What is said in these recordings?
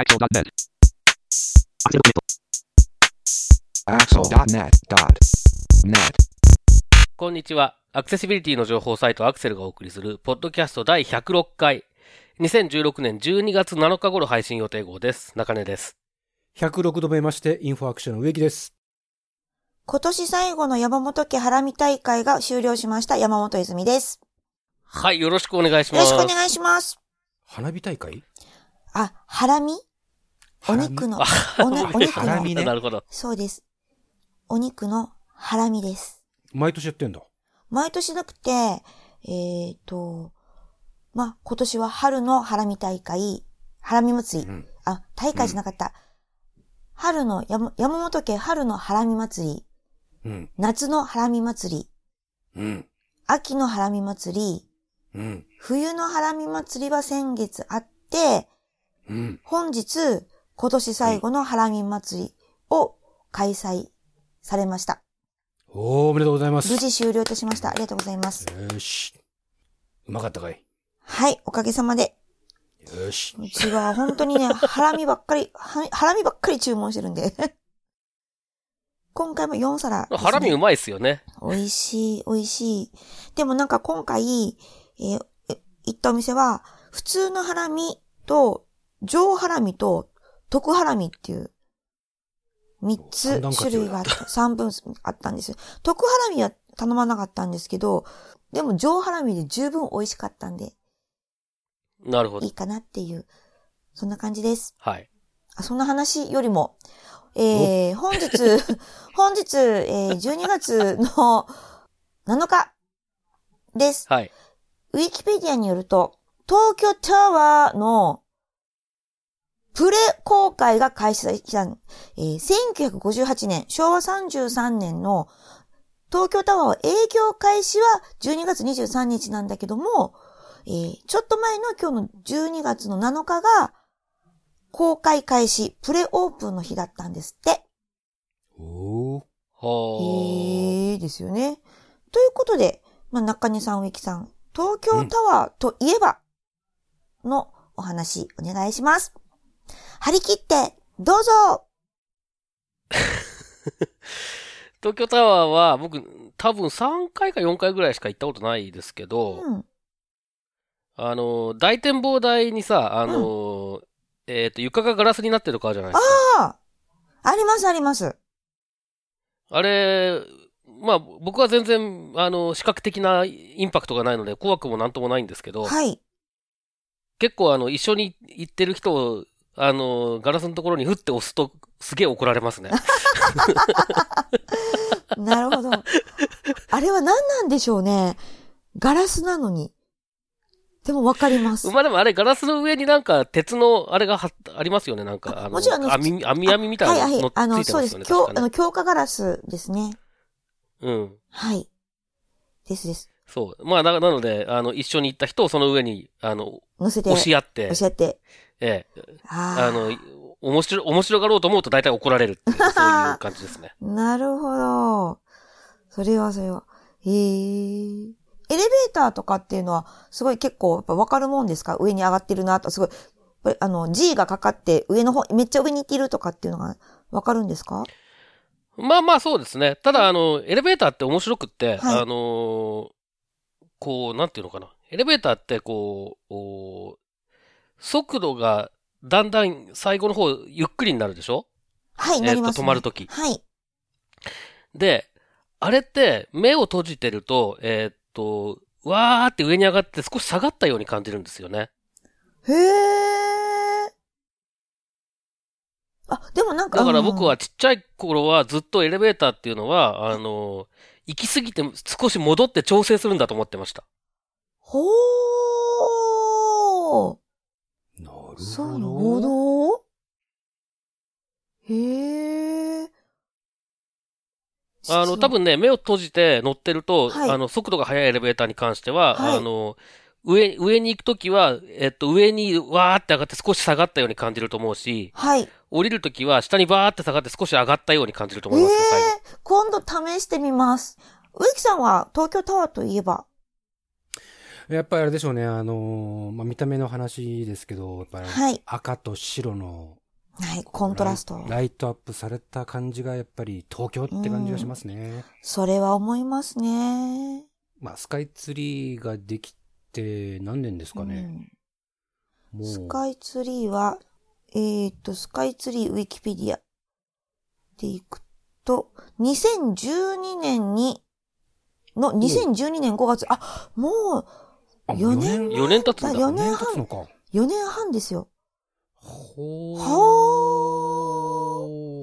Axel.net. Axel.net.net. こんにちは。アクセシビリティの情報サイトアクセルがお送りする、ポッドキャスト第106回、2016年12月7日頃配信予定号です。中根です。106度目まして、インフォアクションの植木です。今年最後の山本家ハラミ大会が終了しました山本泉です。はい、よろしくお願いしよます。ろしくお願いします。花火大会？あ、ハラミ？お肉の、おなお肉の、ハラミね なるほど。そうです。お肉のハラミです。毎年やってんだ。毎年なくて、えーと、まあ、今年は春のハラミ大会、ハラミ祭り。うんあ、大会じゃなかった。春の山、山本家春のハラミ祭り、うん。夏のハラミ祭り、うん。秋のハラミ祭り、うん。冬のハラミ祭りは先月あって、うん。本日、今年最後のハラミ祭りを開催されました。おー、おめでとうございます。無事終了いたしました。ありがとうございます。よし。うまかったかい？はい、おかげさまで。よし。うちは本当にね、ハラミばっかり、はハラミばっかり注文してるんで。今回も4皿ね、ハラミうまいっすよね。美味しい、美味しい。でもなんか今回、えーえ行ったお店は、普通のハラミと、上ハラミと、特ハラミっていう、三つ種類があった、三分あったんですよ。特ハラミは頼まなかったんですけど、でも上ハラミで十分美味しかったんで、なるほどいい。かなっていう、そんな感じです。はい。あそんな話よりも、えー、本日、本日、えー、12月の7日です。はい。ウィキペディアによると、東京タワーのプレ公開が開始した、えー1958年、昭和33年の東京タワー営業開始は12月23日なんだけども、えーちょっと前の今日の12月の7日が公開開始、プレオープンの日だったんですって。おー。はえーですよね。ということで、まあ、中根さん、植木さん、東京タワーといえば、のお話、お願いします。張り切って、どうぞ 東京タワーは僕、多分3回か4回ぐらいしか行ったことないですけど、うん。あの、大展望台にさ、あの、えっ、と、床がガラスになってる川じゃないですか。あああります、あります。あれ、まあ、僕は全然、あの、視覚的なインパクトがないので、怖くもなんともないんですけど、はい。結構、あの、一緒に行ってる人を、あの、ガラスのところにふって押すと、すげえ怒られますね。なるほど。あれは何なんでしょうね。ガラスなのに。でもわかります。まあでもあれ、ガラスの上になんか、鉄の、あれがはありますよね、なんか。あのもちろんあの網、網網みたいなはい、はいの。あの、ついてそうです。ねあの、強化ガラスですね。うん。はい。ですです。そう。まあ、ななので、あの、一緒に行った人をその上に、あの、乗せて、押し合って、押し合って。ええ、あの、面白、面白がろうと思うと大体怒られるっていう、そういう感じですね。なるほど。それはそれは。へえ。エレベーターとかっていうのは、すごい結構やっぱわかるもんですか？上に上がってるなと、すごい、あの、G がかかって上の方、めっちゃ上に行っているとかっていうのがわかるんですか？まあまあそうですね。ただ、あの、エレベーターって面白くって、はいあのーこう、なんていうのかな。エレベーターって、こう、お速度がだんだん最後の方、ゆっくりになるでしょ？はい、えーなります、ね。と止まるときはい。で、あれって、目を閉じてると、えーっと、わーって上に上がって少し下がったように感じるんですよね。へえ。あ、でもなんか。だから僕はうんちっちゃい頃はずっとエレベーターっていうのは、あの、行き過ぎて少し戻って調整するんだと思ってました。ほー。なるほど。そうなほど。へえ。あの、多分ね、目を閉じて乗ってると、はいあの、速度が速いエレベーターに関しては、はいあの、上、上に行くときは、えっと、上にわーって上がって少し下がったように感じると思うし、はい。降りるときは下にバーって下がって少し上がったように感じるとえ思いますよ、最後。え今度試してみます。植木さんは東京タワーといえば。やっぱりあれでしょうね、あのーまあ、見た目の話ですけど、やっぱりはい赤と白のはい、コントラスト。ライトアップされた感じがやっぱり東京って感じがしますね。それは思いますね。まあ、スカイツリーができて何年ですかね。うんスカイツリーは、えーっと、スカイツリーウィキペディアでいくと、2012年に、の、2012年5月、あ、もう、あ4年4年経つんだ。4 4年年経つの半、か。4年半ですよ。ほほ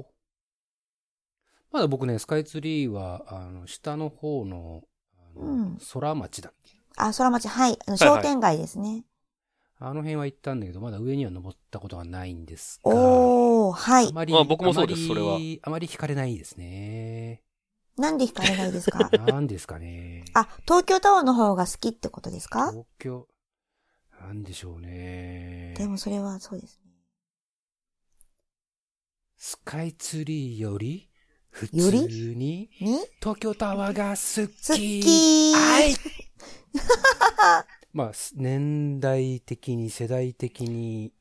ー。まだ僕ね、スカイツリーは、あの、下の方の、あのうん空町だっけ？あ、空町、はい、あのはいはい商店街ですね。あの辺は行ったんだけど、まだ上には登ったことがないんですが。おー、はいあ。まり、まあ僕もそうですあまりそれはあまり惹かれないですね。なんで惹かれないですか？なんですかね。あ、東京タワーの方が好きってことですか？東京、なんでしょうね。でもそれはそうですね。スカイツリーより、普より？通に、に？東京タワーが好き。好きはい。まあ、年代的に、世代的に、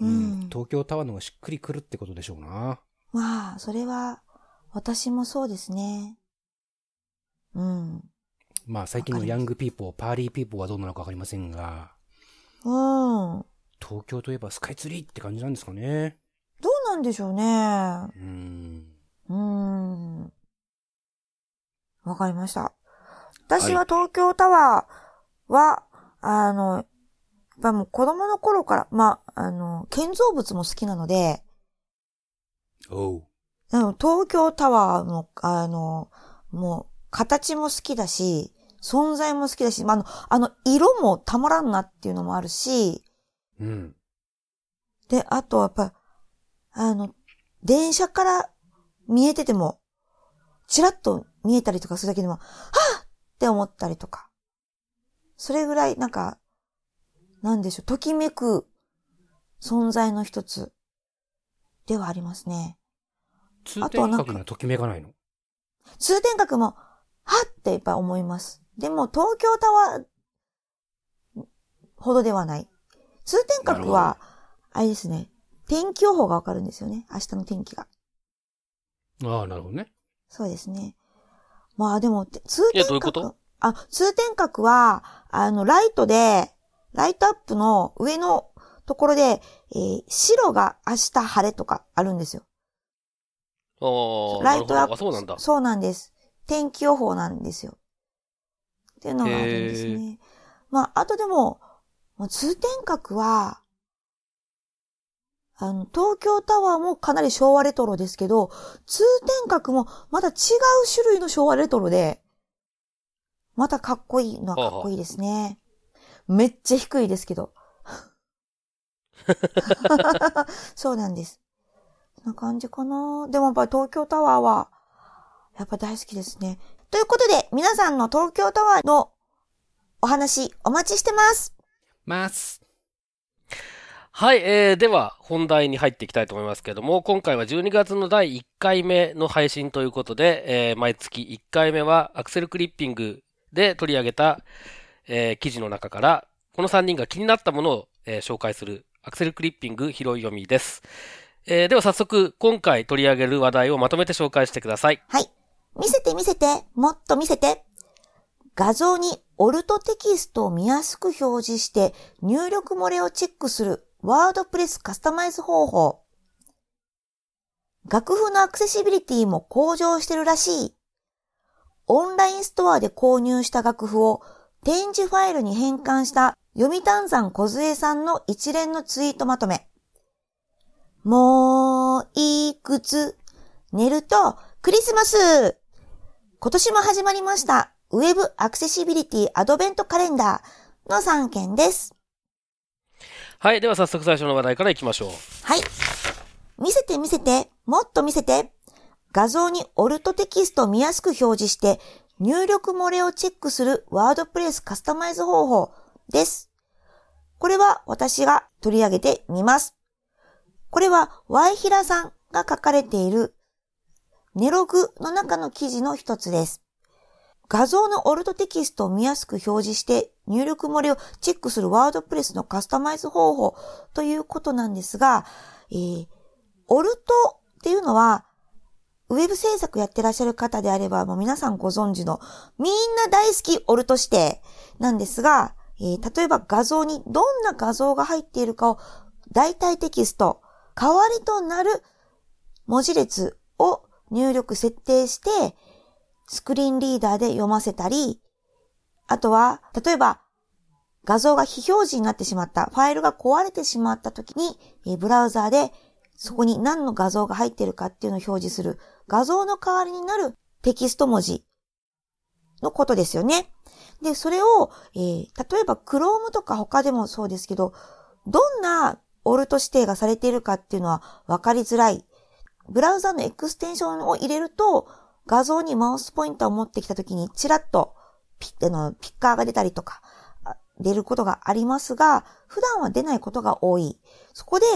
うん東京タワーの方がしっくりくるってことでしょうな。まあ、それは、私もそうですね。うん。まあ、最近の young people、 party people はどうなのかわかりませんが、うん。東京といえばスカイツリーって感じなんですかね。どうなんでしょうね。うん。うーん。わかりました。私は東京タワーは、あの、やっぱもう子供の頃から、まあ、あの、建造物も好きなので、おう。あの東京タワーの、あの、もう、形も好きだし、存在も好きだし、まあ、あの、あの、色もたまらんなっていうのもあるし、うん。で、あとやっぱ、あの、電車から見えてても、チラッと見えたりとかするだけでも、はぁって思ったりとか。それぐらい、なんか、なんでしょう、ときめく存在の一つではありますね。通あとはなんか天閣にはときめかないの？通天閣も、はっってやっぱ思います。でも、東京タワーほどではない。通天閣は、あれですね、天気予報がわかるんですよね。明日の天気が。ああ、なるほどね。そうですね。まあでも、て通天閣。あ、通天閣は、あの、ライトで、ライトアップの上のところで、えー白が明日晴れとかあるんですよ。ああ、ライトアップ。そうなんだ。そうなんです。天気予報なんですよ。っていうのがあるんですね。まあ、あとでも、まあ通天閣は、あの、東京タワーもかなり昭和レトロですけど、通天閣もまた違う種類の昭和レトロで、またかっこいいのはかっこいいですね。めっちゃ低いですけど。そうなんです。な感じかな。でもやっぱり東京タワーは、やっぱ大好きですね。ということで、皆さんの東京タワーのお話お待ちしてます。ます。はい、えー、では、本題に入っていきたいと思いますけれども、今回は12月の第1回目の配信ということで、えー、毎月1回目はアクセルクリッピングで取り上げた、えー、記事の中から、この3人が気になったものを、えー紹介するアクセルクリッピング拾い読みです。えー、では早速、今回取り上げる話題をまとめて紹介してください。はい。見せて見せて、もっと見せて。画像にオルトテキストを見やすく表示して入力漏れをチェックするワードプレスカスタマイズ方法。楽譜のアクセシビリティも向上してるらしい。オンラインストアで購入した楽譜を展示ファイルに変換した読谷山小杖さんの一連のツイートまとめ。もういくつ？寝るとクリスマス今年も始まりましたウェブアクセシビリティアドベントカレンダーの3件です。はい、では早速最初の話題からいきましょう。はい。見せて見せて、もっと見せて。画像にオルトテキストを見やすく表示して入力漏れをチェックするワードプレスカスタマイズ方法です。これは私が取り上げてみます。これはワイヒラさんが書かれているネログの中の記事の一つです。画像のオルトテキストを見やすく表示して入力漏れをチェックするワードプレスのカスタマイズ方法ということなんですが、えー、オルトっていうのは、ウェブ制作やってらっしゃる方であれば、もう皆さんご存知の、みんな大好きオルト指定なんですが、えー、例えば画像にどんな画像が入っているかを代替テキスト、代わりとなる文字列を入力設定して、スクリーンリーダーで読ませたり、あとは、例えば、画像が非表示になってしまった、ファイルが壊れてしまった時に、ブラウザーでそこに何の画像が入っているかっていうのを表示する画像の代わりになるテキスト文字のことですよね。で、それを、えー、例えば Chrome とか他でもそうですけど、どんなオルト指定がされているかっていうのは分かりづらい。ブラウザのエクステンションを入れると、画像にマウスポインターを持ってきたときに、チラッとピッのピッカーが出たりとか、出ることがありますが、普段は出ないことが多い。そこで、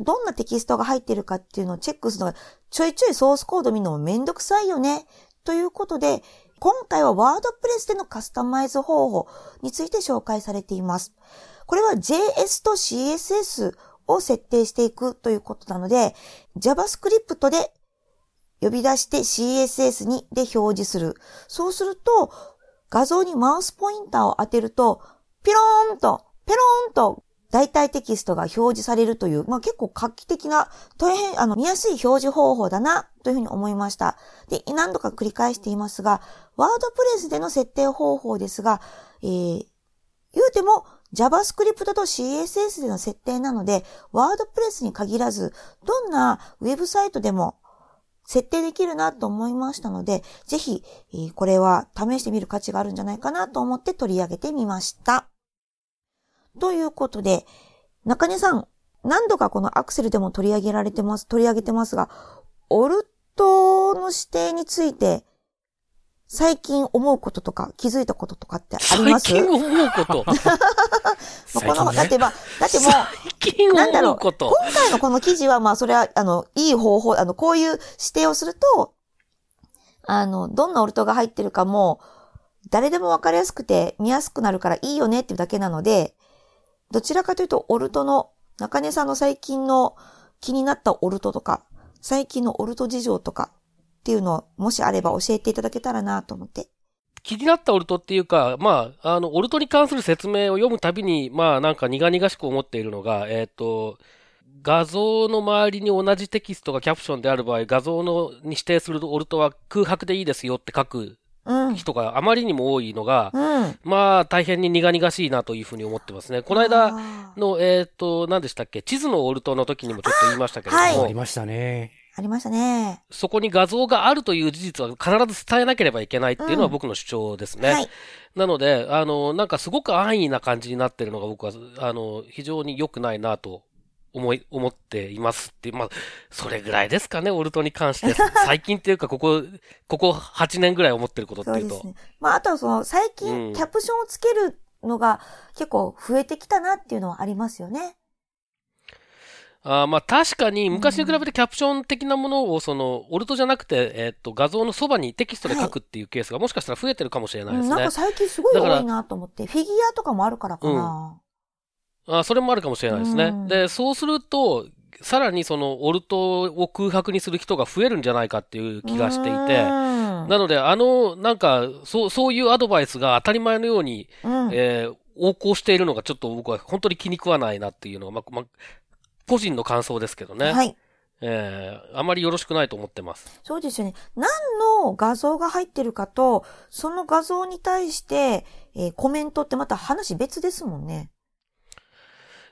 どんなテキストが入っているかっていうのをチェックするのが、ちょいちょいソースコード見るのもめんどくさいよね。ということで、今回はワードプレスでのカスタマイズ方法について紹介されています。これは JS と CSS を設定していくということなので、JavaScript で呼び出して CSS にで表示する。そうすると、画像にマウスポインターを当てると、ピローンと、ペローンと代替テキストが表示されるという、まあ、結構画期的な、大変、あの、見やすい表示方法だな、というふうに思いました。で、何度か繰り返していますが、ワードプレスでの設定方法ですが、えー、言うても JavaScript と CSS での設定なので、ワードプレスに限らず、どんなウェブサイトでも設定できるなと思いましたので、ぜひ、これは試してみる価値があるんじゃないかなと思って取り上げてみました。ということで、中根さん、何度かこのアクセルでも取り上げられてます、取り上げてますが、オルトの指定について最近思うこととか気づいたこととかってあります？最近思うこと。この、だってまあ、だってもう、最近思うこと。今回のこの記事はまあ、それは、あの、いい方法、あの、こういう指定をすると、あの、どんなオルトが入ってるかも、誰でもわかりやすくて見やすくなるからいいよねっていうだけなので、どちらかというと、オルトの、中根さんの最近の気になったオルトとか、最近のオルト事情とか、っていうのを、もしあれば教えていただけたらなと思って。気になったオルトっていうか、まあ、あの、オルトに関する説明を読むたびに、まあ、なんか苦々しく思っているのが、えっ、ー、と、画像の周りに同じテキストがキャプションである場合、画像のに指定するオルトは空白でいいですよって書く人があまりにも多いのが、うん、まあ大変に苦々しいなというふうに思ってますね。この間の、えっ、ー、と、何でしたっけ？地図のオルトの時にもちょっと言いましたけれども。はい、ありましたね。ありましたね。そこに画像があるという事実は必ず伝えなければいけないっていうのは僕の主張ですね。うんはい、なので、あの、なんかすごく安易な感じになってるのが僕は、あの、非常に良くないなと思い、思っていますって、まあ、それぐらいですかね、オルトに関して。最近っていうか、ここ、ここ8年ぐらい思ってることっていうと。そうですね。まあ、あとはその、最近、キャプションをつけるのが結構増えてきたなっていうのはありますよね。あまあ確かに昔に比べてキャプション的なものをそのオルトじゃなくて、えっと画像のそばにテキストで書くっていうケースがもしかしたら増えてるかもしれないですね。なんか最近すごい多いなと思って、フィギュアとかもあるからかな。うん、あそれもあるかもしれないですね。で、そうすると、さらにそのオルトを空白にする人が増えるんじゃないかっていう気がしていて、なのであの、なんか、そう、そういうアドバイスが当たり前のように、うん、えー横行しているのがちょっと僕は本当に気に食わないなっていうのが、ま、ま、個人の感想ですけどね。はい。えー、あまりよろしくないと思ってます。そうですよね。何の画像が入ってるかと、その画像に対して、えー、コメントってまた話別ですもんね。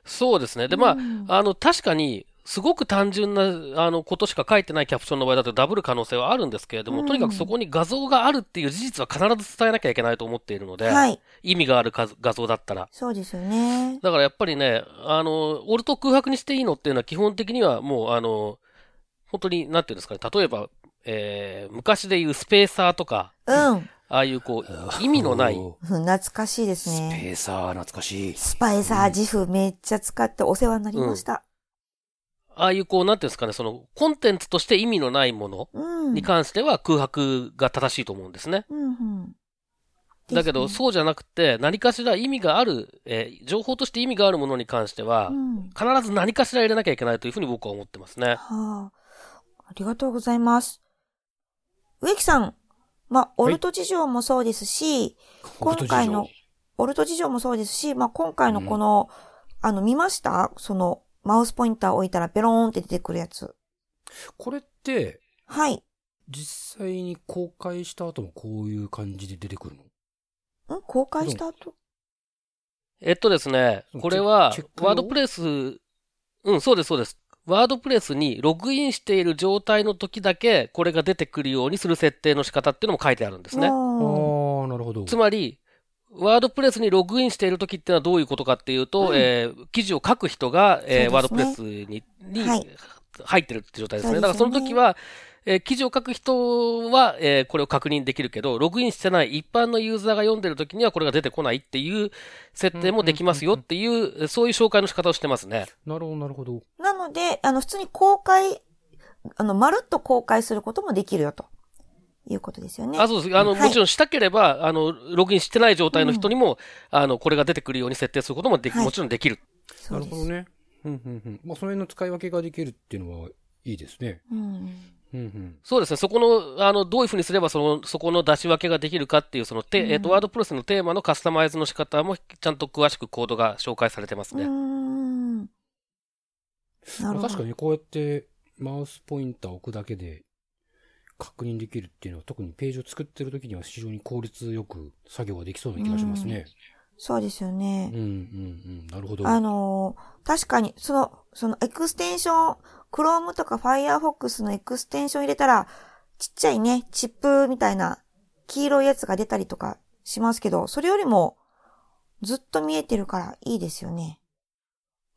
そうですね。で、まあ、あの、確かに、すごく単純な、あの、ことしか書いてないキャプションの場合だとダブる可能性はあるんですけれども、うん、とにかくそこに画像があるっていう事実は必ず伝えなきゃいけないと思っているので、はい、意味がある画像だったら。そうですよね。だからやっぱりね、あの、オルト空白にしていいのっていうのは基本的にはもう、あの、本当に、なんていうんですかね、例えば、えー、昔で言うスペーサーとか、うん。ああいうこう、意味のない。懐かしいですね。スペーサー懐かしい。スパイサー自負めっちゃ使ってお世話になりました。ああいうこう、なんていうんですかね、その、コンテンツとして意味のないものに関しては空白が正しいと思うんですね。うんうんだけど、そうじゃなくて、何かしら意味がある、えー情報として意味があるものに関してはう、ん。必ず何かしら入れなきゃいけないというふうに僕は思ってますね。はあ。ありがとうございます。植木さん、まあ、オルト事情もそうですし、今回の、オルト事情もそうですし、まあ、今回のこの、あの、見ました？その、マウスポインター置いたらペローンって出てくるやつ。これって、はい。実際に公開した後もこういう感じで出てくるの？ん？公開した後？えっとですねこれはワードプレス、うん、そうです、そうです。ワードプレスにログインしている状態の時だけ、これが出てくるようにする設定の仕方っていうのも書いてあるんですね。ああ、なるほど。つまり、ワードプレスにログインしている時っていうのはどういうことかっていうと、うんえー記事を書く人が、えーワードプレスにに、はい入ってるって状態ですねだからその時は、えー記事を書く人は、えーこれを確認できるけど、ログインしてない一般のユーザーが読んでる時にはこれが出てこないっていう設定もできますよっていう、そういう紹介の仕方をしてますね。なるほど、なるほど。なので、あの、普通に公開、あの、まるっと公開することもできるよと。いうことですよね。あ、そうです。あの、はいもちろんしたければ、あの、ログインしてない状態の人にも、あの、これが出てくるように設定することもでき、はいもちろんできる。そうですなるほどね。うん、うん、うん。まあ、その辺の使い分けができるっていうのはいいですね。うん。うん、うん。そうですね。そこの、あの、どういうふうにすれば、その、そこの出し分けができるかっていう、その、て、うんえっと、ワードプレスのテーマのカスタマイズの仕方も、ちゃんと詳しくコードが紹介されてますうーね。ん。なるほど。確かにこうやってマウスポインターを置くだけで確認できるっていうのは特にページを作ってる時には非常に効率よく作業ができそうな気がしますね。そうですよねうん、うん、うん。なるほど。あのー確かに、その、そのエクステンション、Chrome とか Firefox のエクステンション入れたら、ちっちゃいね、チップみたいな黄色いやつが出たりとかしますけど、それよりもずっと見えてるからいいですよね。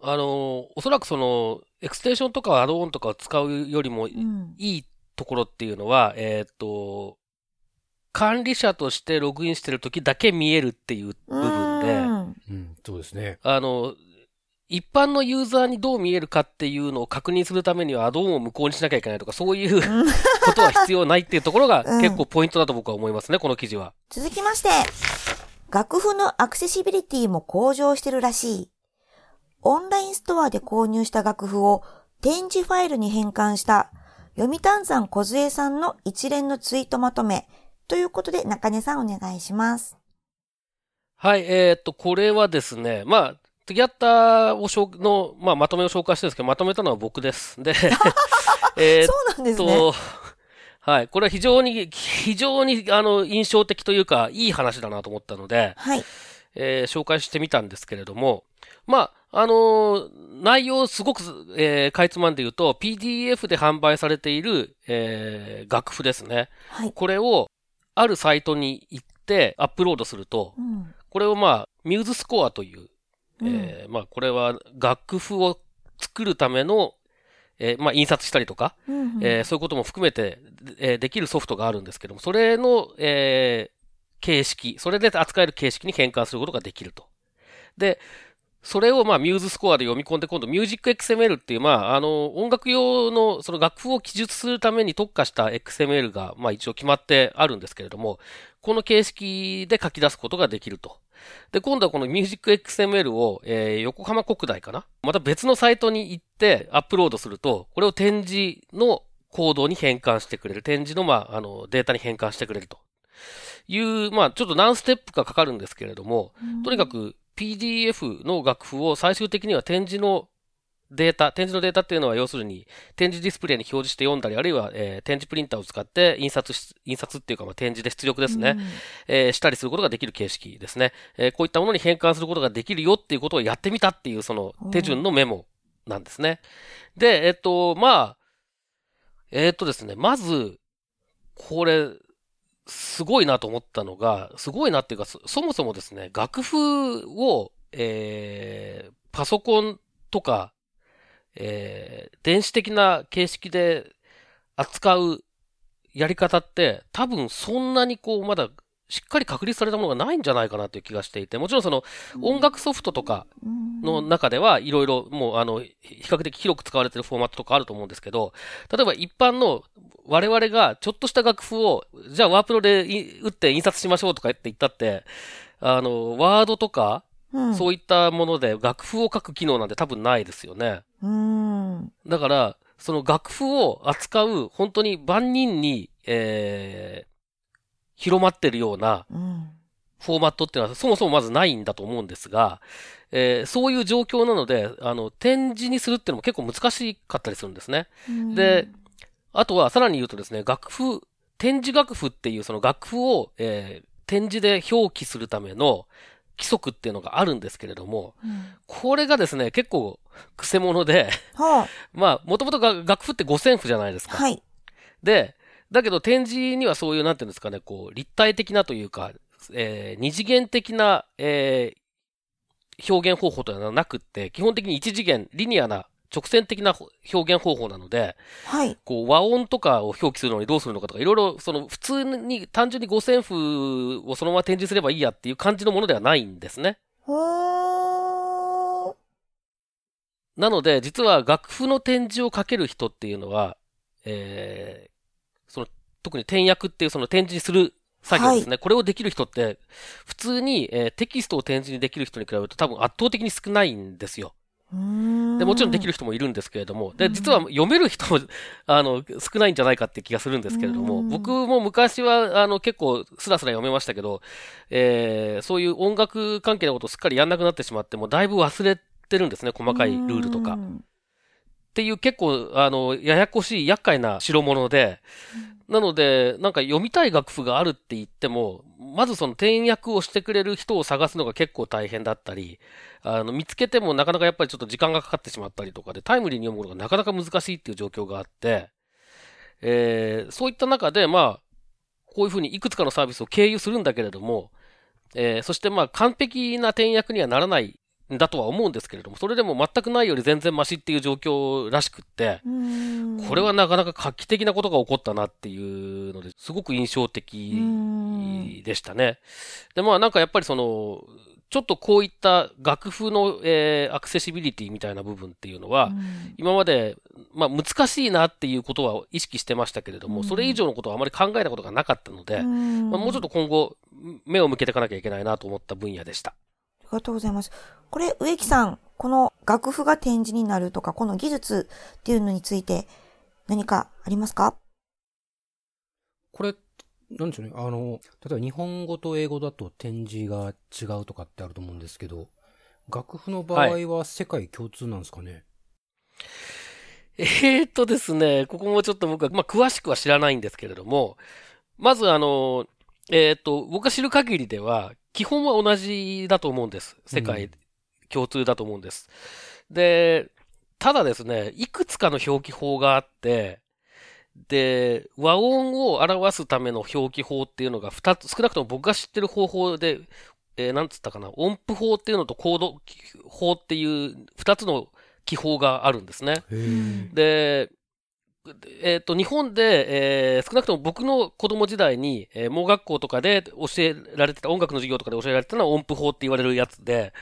あの、おそらくその、エクステンションとかアドオンとかを使うよりもいうん。いところっていうのは、えっと、管理者としてログインしてる時だけ見えるっていう部分で、うんうん、そうですね。あの、一般のユーザーにどう見えるかっていうのを確認するためにはアドオンを無効にしなきゃいけないとか、そういううんことは必要ないっていうところがうん結構ポイントだと僕は思いますね、この記事は。続きまして、楽譜のアクセシビリティも向上してるらしい。オンラインストアで購入した楽譜を展示ファイルに変換した読谷山小杖さんの一連のツイートまとめということで中根さんお願いします。はい、えっと、これはですね、まあ、トゥギャッターをしょうの、まあ、まとめを紹介してるんですけど、まとめたのは僕です。で、えそうなんですね。と、はい、これは非常に、非常に、あの、印象的というか、いい話だなと思ったので、はい。えー紹介してみたんですけれども、まあ、あのー内容すごく、えーかいつまんで言うと、PDF で販売されている、えー楽譜ですね。はい。これを、あるサイトに行ってアップロードすると、うん。これをまあ、ミューズスコアという、うんえーまあ、これは楽譜を作るための、えーまあ、印刷したりとか、うんうんえーそういうことも含めて、えーできるソフトがあるんですけども、それの、えー形式、それで扱える形式に変換することができると。で、それをまあミューズスコアで読み込んで、今度ミュージック XML っていう、まあ、あの、音楽用のその楽譜を記述するために特化した XML が、まあ一応決まってあるんですけれども、この形式で書き出すことができると。で、今度はこのミュージック XML を、えー横浜国大かな？また別のサイトに行ってアップロードすると、これを展示のコードに変換してくれる。展示の、まあ、あの、データに変換してくれるという、まあ、ちょっと何ステップかかかるんですけれども、とにかく PDF の楽譜を最終的には展示のデータ、展示のデータっていうのは要するに展示ディスプレイに表示して読んだり、あるいは、えー展示プリンターを使って印刷し、印刷っていうかまあ展示で出力ですね、うん。えーしたりすることができる形式ですね、えーこういったものに変換することができるよっていうことをやってみたっていうその手順のメモなんですね。で、えっと、まあ、えっとですね、まず、これ、すごいなと思ったのが、すごいなっていうか、そもそもですね、楽譜を、えーパソコンとか、えー電子的な形式で扱うやり方って、多分そんなにこう、まだしっかり確立されたものがないんじゃないかなという気がしていて、もちろんその音楽ソフトとかうんの中ではいろいろもうあの、比較的広く使われてるフォーマットとかあると思うんですけど、例えば一般の我々がちょっとした楽譜を、じゃあワープロでい打って印刷しましょうとかって言ったって、あの、ワードとか、うん。そういったもので楽譜を書く機能なんて多分ないですよね。うん。だから、その楽譜を扱う本当に万人に、えー、広まってるようなうん。フォーマットっていうのはそもそもまずないんだと思うんですが、えーそういう状況なので、あの、展示にするっていうのも結構難しかったりするんですね。うんで、あとはさらに言うとですね、楽譜、展示楽譜っていうその楽譜を、えー展示で表記するための規則っていうのがあるんですけれども、うんこれがですね、結構、くせ者で、は まあ、もともとが楽譜って五線譜じゃないですあ、か。はい。で、だけど展示にはそういう、なんていうんですかね、こう、立体的なというか、えー二次元的な、えー表現方法というのはなくって、基本的に一次元、リニアな、直線的な表現方法なので、はい。こう、和音とかを表記するのにどうするのかとか、いろいろ、その、普通に、単純に五線譜をそのまま展示すればいいやっていう感じのものではないんですね。なので、実は楽譜の展示をかける人っていうのは、え特に点訳っていうその展示にする作業ですね。これをできる人って、普通に、えーテキストを展示にできる人に比べると多分圧倒的に少ないんですよ。で、もちろんできる人もいるんですけれども、で、実は読める人も、あの、少ないんじゃないかって気がするんですけれども、うん。僕も昔は、あの、結構、スラスラ読めましたけど、えーそういう音楽関係のことをすっかりやんなくなってしまって、もうだいぶ忘れてるんですね、細かいルールとか。っうんていう結構、あの、ややこしい厄介な代物で、なので、なんか読みたい楽譜があるって言っても、まずその転訳をしてくれる人を探すのが結構大変だったり、あの、見つけてもなかなかやっぱりちょっと時間がかかってしまったりとかで、タイムリーに読むのがなかなか難しいっていう状況があって、えーそういった中で、まあ、こういうふうにいくつかのサービスを経由するんだけれども、えーそしてまあ完璧な転訳にはならないだとは思うんですけれども、それでも全くないより全然マシっていう状況らしくって、うん。これはなかなか画期的なことが起こったなっていうので、すごく印象的うん。でしたね。で、まあなんかやっぱりその、ちょっとこういった楽譜の、えーアクセシビリティみたいな部分っていうのは、うん。今まで、まあ難しいなっていうことは意識してましたけれども、うん。それ以上のことはあまり考えたことがなかったので、うん。まあ、もうちょっと今後、目を向けていかなきゃいけないなと思った分野でした。ありがとうございます。これ、植木さん、この楽譜が展示になるとか、この技術っていうのについて何かありますか？これ、なんでしょうね。あの、例えば日本語と英語だと展示が違うとかってあると思うんですけど、楽譜の場合は世界共通なんですかね、えーっとですね、ここもちょっと僕は、まあ、詳しくは知らないんですけれども、まずあの、えーっと、僕が知る限りでは、基本は同じだと思うんです。世界うん共通だと思うんです。で、ただですね、いくつかの表記法があって、で、和音を表すための表記法っていうのが2つ、少なくとも僕が知ってる方法で、えーなんつったかな、音符法っていうのとコード法っていう2つの記法があるんですね。で、えっ、と、日本で、えー少なくとも僕の子供時代に、えー盲学校とかで教えられてた、音楽の授業とかで教えられてたのは音符法って言われるやつで、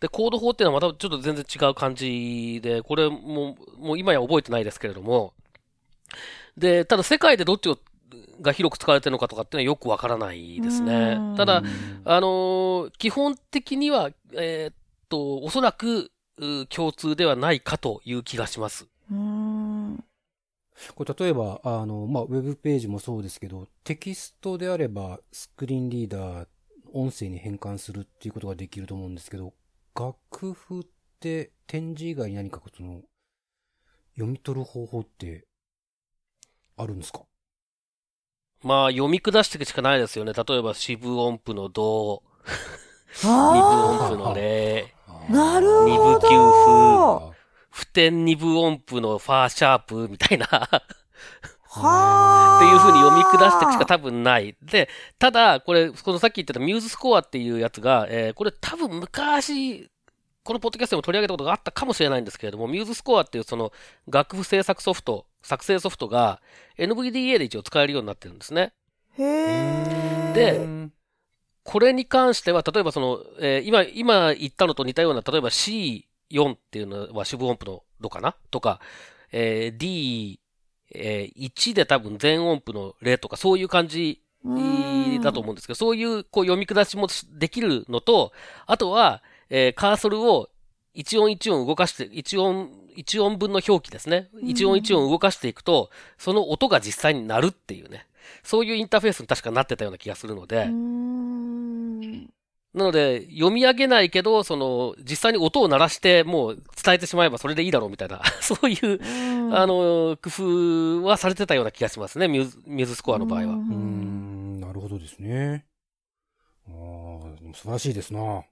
で、コード法っていうのはまたちょっと全然違う感じで、これも、もう今や覚えてないですけれども、で、ただ世界でどっちをが広く使われてるのかとかっていうのはよくわからないですねうん。ただう、んあのー基本的には、えーっと、おそらく、う共通ではないかという気がします。うーん。これ例えば、あの、まあ、ウェブページもそうですけど、テキストであれば、スクリーンリーダー、音声に変換するっていうことができると思うんですけど、楽譜って展示以外に何かその、読み取る方法って、あるんですか？まあ、読み下していくしかないですよね。例えば、四分音符のド、二分あ音符のレ、あ、なる二ほ分給付。ど。普天二分音符のファーシャープみたいな、っはあ。ていう風に読み下してしか多分ない。で、ただ、これ、このさっき言ってたミューズスコアっていうやつが、えーこれ多分昔、このポッドキャストでも取り上げたことがあったかもしれないんですけれども、ミューズスコアっていうその楽譜制作ソフト、作成ソフトが NVDA で一応使えるようになってるんですね。へえ。でうんこれに関しては、例えばその、えー今、今言ったのと似たような、例えば C4 っていうのは四分音符のどかな？とか、えー D、えー1で多分全音符の例とか、そういう感じうんだと思うんですけど、そういうこう読み下しもできるのと、あとは、えーカーソルを一音一音動かして、一音、一音分の表記ですね。一音一音動かしていくと、その音が実際になるっていうね。そういうインターフェースに確かなってたような気がするので。なので、読み上げないけど、その、実際に音を鳴らして、もう伝えてしまえばそれでいいだろうみたいな、そういう、うんあの、工夫はされてたような気がしますね、ミューズ、ミューズスコアの場合は。うーん、なるほどですね。ああ、素晴らしいですな。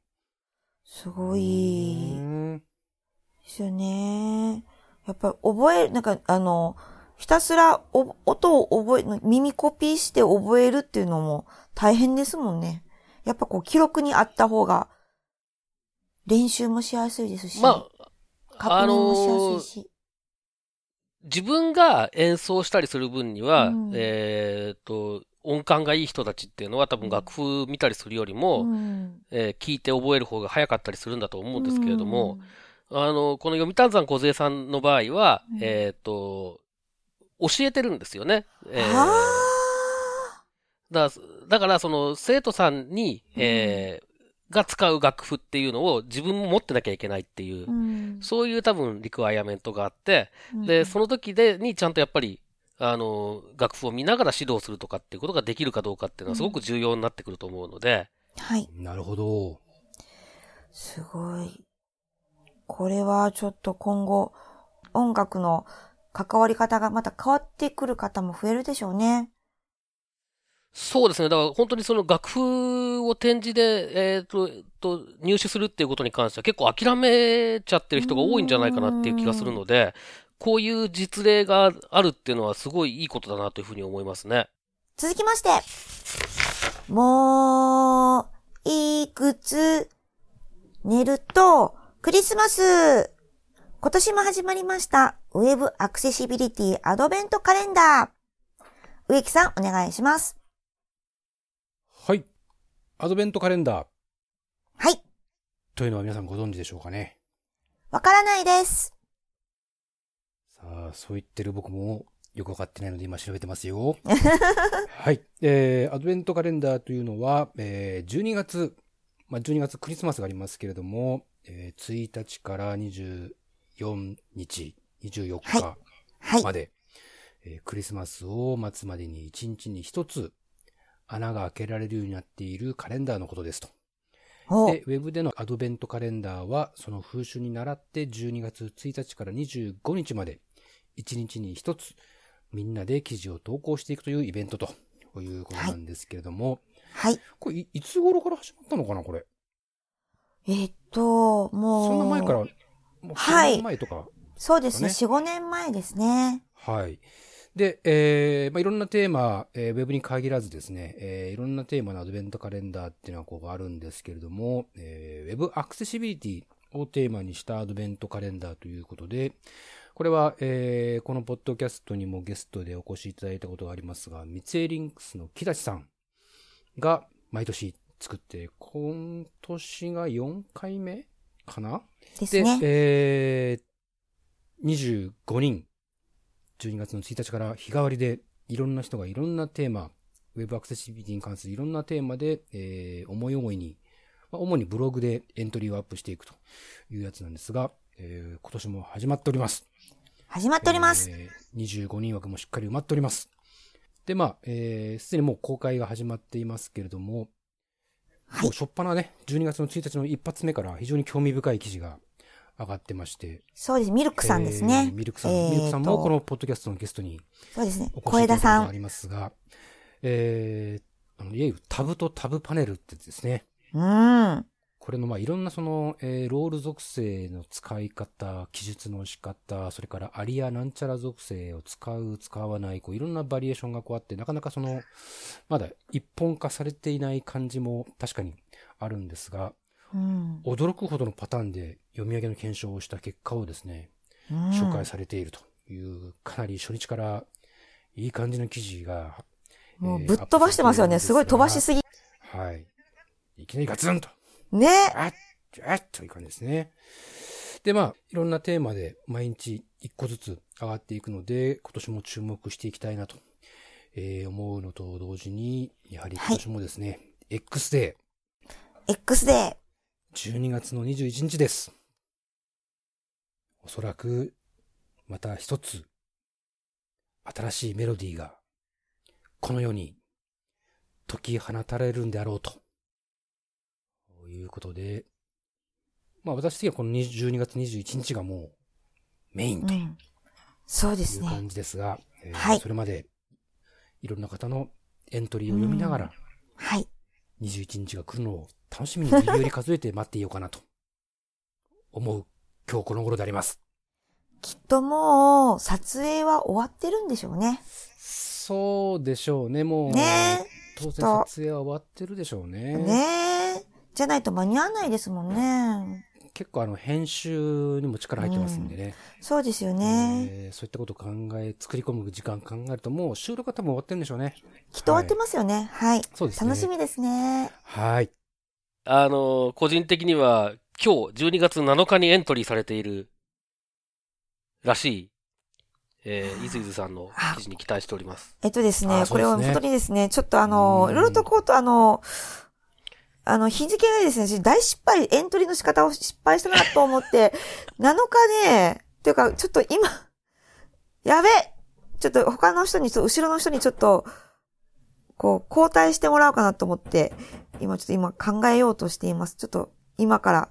すごい。うーんですよね。やっぱり覚える、なんかあの、ひたすらお音を覚え、耳コピーして覚えるっていうのも大変ですもんね。やっぱこう記録にあった方が練習もしやすいですし、まあ、確認もしやすいし。自分が演奏したりする分には、うん。えっ、と、音感がいい人たちっていうのは多分楽譜見たりするよりも、うん。えー聞いて覚える方が早かったりするんだと思うんですけれども、、あの、この読谷山梢さんの場合は、うん。えっ、と、教えてるんですよね。えーあ。だだから、その、生徒さんに、えーが使う楽譜っていうのを自分も持ってなきゃいけないっていう、ーうんそういう多分リクワイアメントがあって、で、その時で、にちゃんとやっぱり、あの、楽譜を見ながら指導するとかっていうことができるかどうかっていうのはすごく重要になってくると思うので、はい。なるほど。すごい。これはちょっと今後、音楽の関わり方がまた変わってくる方も増えるでしょうね。そうですね。だから本当にその楽譜を展示で、えっ、と、と、入手するっていうことに関しては結構諦めちゃってる人が多いんじゃないかなっていう気がするので、こういう実例があるっていうのはすごいいいことだなというふうに思いますね。続きまして、もう、いくつ、寝ると、クリスマス今年も始まりました、ウェブアクセシビリティアドベントカレンダー。植木さん、お願いします。はい。アドベントカレンダーはい。というのは皆さんご存知でしょうかね。わからないです。さあ、そう言ってる僕もよくわかってないので今調べてますよ。はい。えー、アドベントカレンダーというのは、えー、12月、まあ、12月クリスマスがありますけれども、えー、1日から24日、24日はい。まで、えークリスマスを待つまでに1日に1つ穴が開けられるようになっているカレンダーのことですと。おで、ウェブでのアドベントカレンダーは、その風習に倣って12月1日から25日まで、1日に1つ、みんなで記事を投稿していくというイベントということなんですけれども、はい。これい、いつ頃から始まったのかな、これ？えーっと、もう。そんな前から、もうはいそんな前とか？そうですね。ね4、5年前ですね。はい。で、えーまあ、いろんなテーマ、えーウェブに限らずですね、えーいろんなテーマのアドベントカレンダーっていうのはこうあるんですけれども、えーウェブアクセシビリティをテーマにしたアドベントカレンダーということで、これは、えーこのポッドキャストにもゲストでお越しいただいたことがありますが、三井リンクスの木立さんが毎年作って、今年が4回目かな？で、ですね。えー、25人、12月の1日から日替わりで、いろんな人がいろんなテーマ、ウェブアクセシビリティに関するいろんなテーマで、えー、思い思いに、まあ、主にブログでエントリーをアップしていくというやつなんですが、えー、今年も始まっております。始まっております。えー25人枠もしっかり埋まっております。で、まあ、えー、すでにもう公開が始まっていますけれども、はいもう初っ端ね、12月の1日の一発目から非常に興味深い記事が上がってまして。そうです。ミルクさんですね。えーミルクさん。えーとミルクさんもこのポッドキャストのゲストにそうですね小枝さん。ありますが、えー、あのいわゆるタブとタブパネルってですね。うん。これの、まあ、いろんなその、えーロール属性の使い方、記述の仕方、それからアリやなんちゃら属性を使う、使わない、こういろんなバリエーションがこうあって、なかなかその、まだ一本化されていない感じも確かにあるんですが、うん。驚くほどのパターンで読み上げの検証をした結果をですね、うん紹介されているという、かなり初日からいい感じの記事が、もうえーぶっ飛ばしてますよね。すごい飛ばしすぎ。はい。いきなりガツンと、ね。あっ、あっという感じですね。で、まあ、いろんなテーマで毎日一個ずつ上がっていくので、今年も注目していきたいなと、えー思うのと同時に、やはり今年もですね、X デ X デー、12月の21日です。おそらく、また一つ、新しいメロディーが、この世に、解き放たれるんであろうと。ということで、まあ私的にはこの20 12月21日がもう、メインー。というん。そうですね。う感じですが、えーはいそれまで、いろんな方のエントリーを読みながら、はい。21日が来るのを楽しみに指折り数えて待っていようかなと、思う今日この頃であります。きっともう、撮影は終わってるんでしょうね。そうでしょうね、もう。ね当然撮影は終わってるでしょうね。ねえ。じゃないと間に合わないですもんね。結構あの、編集にも力入ってますんでね。そうですよね。えーそういったことを考え、作り込む時間考えるともう収録は多分終わってるんでしょうね。きっと終わってますよね。はい。そうですね。楽しみですね。はい。あの、個人的には今日12月7日にエントリーされているらしい、えー、いずいずさんの記事に期待しております。えっとですね、すね。これは本当にですね、ちょっとあの、うん。いろいろとこうとあの、あの、日付がですね、大失敗、エントリーの仕方を失敗したなと思って、7日ね、っていうか、ちょっと今、やべちょっと他の人に、ちょっと後ろの人にちょっと、こう、交代してもらおうかなと思って、今ちょっと今考えようとしています。ちょっと今から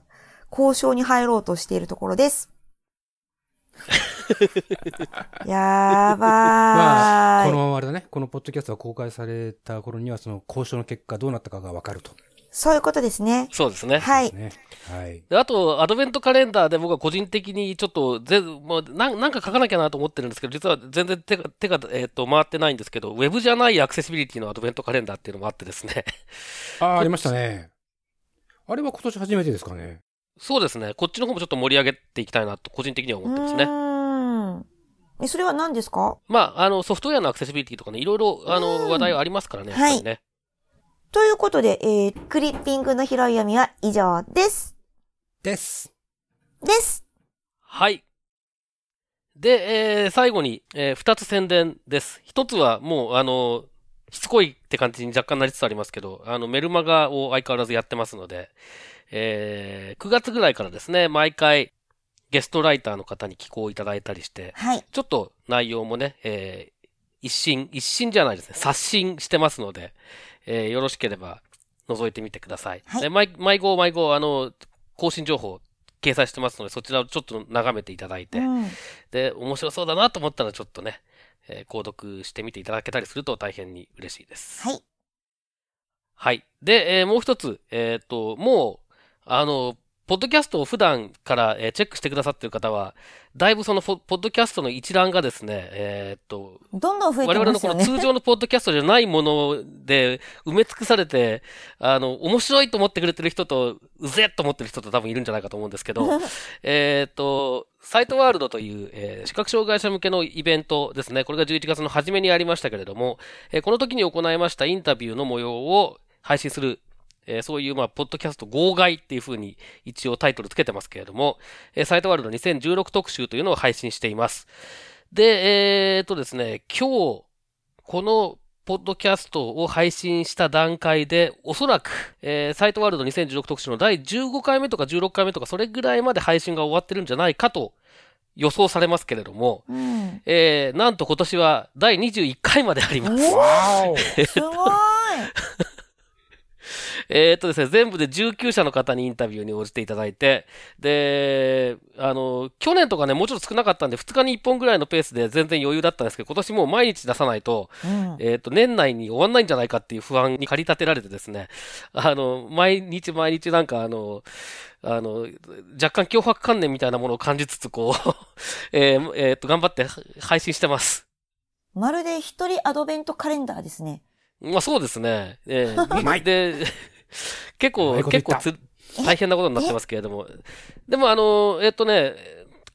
交渉に入ろうとしているところです。やばーい。まあ、このままあれだね、このポッドキャストが公開された頃にはその交渉の結果どうなったかがわかると。そういうことですね。そうですね。はい。ね。はい。であと、アドベントカレンダーで僕は個人的にちょっとぜ、もうなんなんか書かなきゃなと思ってるんですけど、実は全然手が、手が、えっ、と、回ってないんですけど、ウェブじゃないアクセシビリティのアドベントカレンダーっていうのもあってですね。ああ、ありましたね。あれは今年初めてですかね。そうですね。こっちの方もちょっと盛り上げていきたいなと、個人的には思ってますうね。ーん。え、それは何ですか？まあ、あの、ソフトウェアのアクセシビリティとかね、いろいろ、あうんの、話題はありますからね、やっはいぱりね。ということで、えー、クリッピングの拾い読みは以上です。です。です。はい。で、えー最後に、えー二つ宣伝です。一つはもう、あの、しつこいって感じに若干なりつつありますけど、あの、メルマガを相変わらずやってますので、えー9月ぐらいからですね、毎回、ゲストライターの方に寄稿いただいたりして、はい。ちょっと内容もね、えー一新、一新じゃないですね、刷新してますので、えーよろしければ覗いてみてください。はいで毎毎号毎号、あの、更新情報掲載してますので、そちらをちょっと眺めていただいて、うん。で、面白そうだなと思ったらちょっとね、えー購読してみていただけたりすると大変に嬉しいです。はい。はい。で、えーもう一つ、えっ、と、もう、あの、ポッドキャストを普段から、えーチェックしてくださっている方は、だいぶそのポポッドキャストの一覧がですね、えっ、と、どんどん増え我々てますよね。のこの通常のポッドキャストじゃないもので埋め尽くされて、あの、面白いと思ってくれてる人と、うぜっと思ってる人と多分いるんじゃないかと思うんですけど、えっと、サイトワールドという、えー視覚障害者向けのイベントですね。これが11月の初めにありましたけれども、えーこの時に行いましたインタビューの模様を配信する、えーそういう、まあ、ポッドキャスト号外っていう風に一応タイトルつけてますけれども、えーサイトワールド2016特集というのを配信しています。で、えーっとですね、今日、このポッドキャストを配信した段階で、おそらく、えーサイトワールド2016特集の第15回目とか16回目とか、それぐらいまで配信が終わってるんじゃないかと予想されますけれども、うん。えーなんと今年は第21回まであります。すごい。えーっとですね、全部で19社の方にインタビューに応じていただいて、で、あの、去年とかね、もうちょっと少なかったんで、2日に1本ぐらいのペースで全然余裕だったんですけど、今年もう毎日出さないと、うん。えっ、と、年内に終わんないんじゃないかっていう不安に駆り立てられてですね、あの、毎日毎日なんかあの、あの、若干脅迫観念みたいなものを感じつつ、こう、えーえーと、頑張って配信してます。まるで一人アドベントカレンダーですね。まあそうですね。えー うまいで、結う構結構つ、大変なことになってますけれども。でもあの、えっ、とね、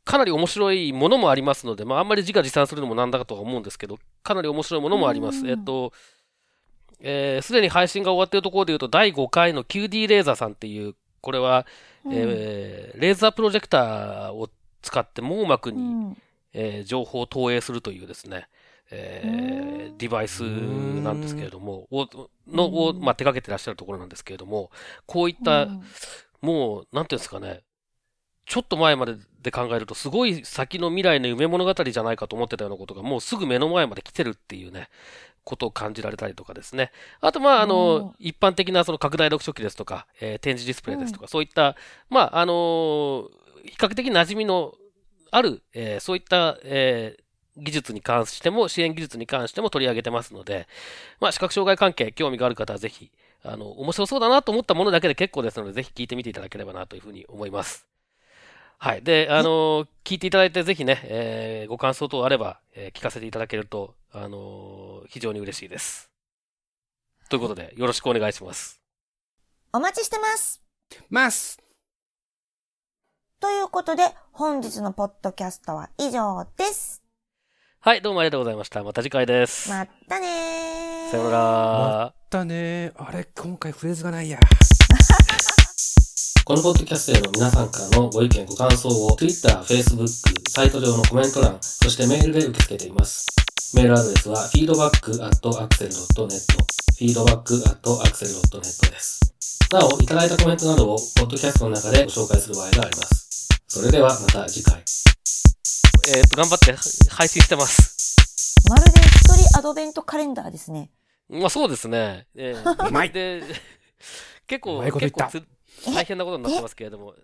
かなり面白いものもありますので、まああんまり自画自賛するのもなんだかとは思うんですけど、かなり面白いものもあります。うん。えっ、と、えーすでに配信が終わっているところで言うと、第5回の QD レーザーさんっていう、これは、うん。えーレーザープロジェクターを使って網膜に、うん。えー情報を投影するというですね、えーうん。デバイスなんですけれども、を、の、を、まあ、手掛けてらっしゃるところなんですけれども、こういった、うん。もう、なんていうんですかね、ちょっと前までで考えると、すごい先の未来の夢物語じゃないかと思ってたようなことが、もうすぐ目の前まで来てるっていうね、ことを感じられたりとかですね。あと、まあ、あの、一般的なその拡大読書機ですとか、えー展示ディスプレイですとか、そういった、まあ、あのー比較的馴染みのある、えーそういった、えー技術に関しても、支援技術に関しても取り上げてますので、まあ、視覚障害関係、興味がある方はぜひ、あの、面白そうだなと思ったものだけで結構ですので、ぜひ聞いてみていただければなというふうに思います。はい。で、あの、聞いていただいて、ぜひね、えーご感想等あれば、えー聞かせていただけると、あの非常に嬉しいです。ということで、よろしくお願いします。お待ちしてます。ますということで、本日のポッドキャストは以上です。はい、どうもありがとうございました。また次回です。まったねー。さようなまら。たねあれ、今回フレーズがないや。このポッドキャストへの皆さんからのご意見、ご感想を Twitter、Facebook、サイト上のコメント欄、そしてメールで受け付けています。メールアドレスは feedback.axel.net feedback.axel.net です。なお、いただいたコメントなどをポッドキャストの中でご紹介する場合があります。それではまた次回。えっ、と、頑張って配信してます。まるで一人アドベントカレンダーですね。まあそうですね。えーうまいで、結構、結構つ 大変なことになってますけれども、